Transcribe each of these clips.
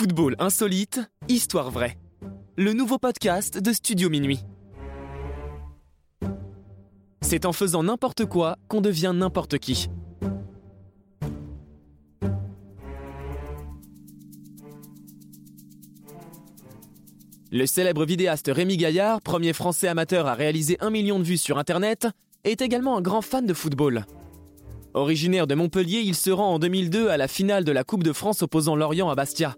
Football insolite, histoire vraie. Le nouveau podcast de Studio Minuit. C'est en faisant n'importe quoi qu'on devient n'importe qui. Le célèbre vidéaste Rémi Gaillard, premier français amateur à réaliser un million de vues sur Internet, est également un grand fan de football. Originaire de Montpellier, il se rend en 2002 à la finale de la Coupe de France opposant Lorient à Bastia.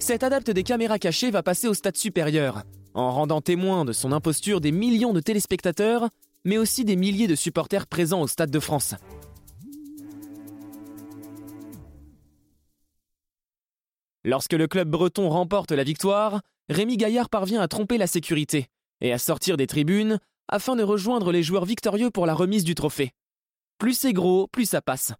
Cet adepte des caméras cachées va passer au stade supérieur, en rendant témoin de son imposture des millions de téléspectateurs, mais aussi des milliers de supporters présents au Stade de France. Lorsque le club breton remporte la victoire, Rémi Gaillard parvient à tromper la sécurité et à sortir des tribunes afin de rejoindre les joueurs victorieux pour la remise du trophée. Plus c'est gros, plus ça passe.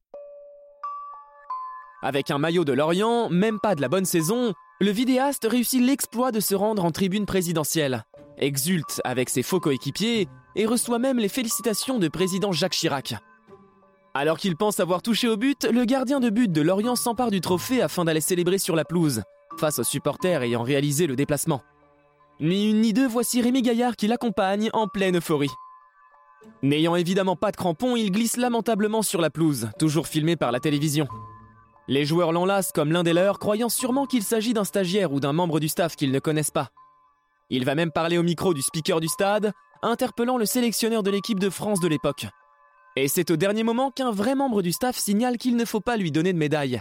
Avec un maillot de Lorient, même pas de la bonne saison, le vidéaste réussit l'exploit de se rendre en tribune présidentielle, exulte avec ses faux coéquipiers et reçoit même les félicitations de président Jacques Chirac. Alors qu'il pense avoir touché au but, le gardien de but de Lorient s'empare du trophée afin d'aller célébrer sur la pelouse, face aux supporters ayant réalisé le déplacement. Ni une ni deux, voici Rémi Gaillard qui l'accompagne en pleine euphorie. N'ayant évidemment pas de crampons, il glisse lamentablement sur la pelouse, toujours filmé par la télévision. Les joueurs l'enlacent comme l'un des leurs, croyant sûrement qu'il s'agit d'un stagiaire ou d'un membre du staff qu'ils ne connaissent pas. Il va même parler au micro du speaker du stade, interpellant le sélectionneur de l'équipe de France de l'époque. Et c'est au dernier moment qu'un vrai membre du staff signale qu'il ne faut pas lui donner de médaille.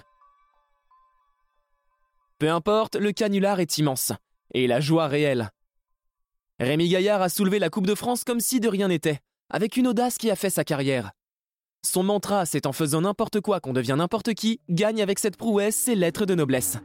Peu importe, le canular est immense, et la joie réelle. Rémi Gaillard a soulevé la Coupe de France comme si de rien n'était, avec une audace qui a fait sa carrière. Son mantra, c'est en faisant n'importe quoi qu'on devient n'importe qui, gagne avec cette prouesse ses lettres de noblesse.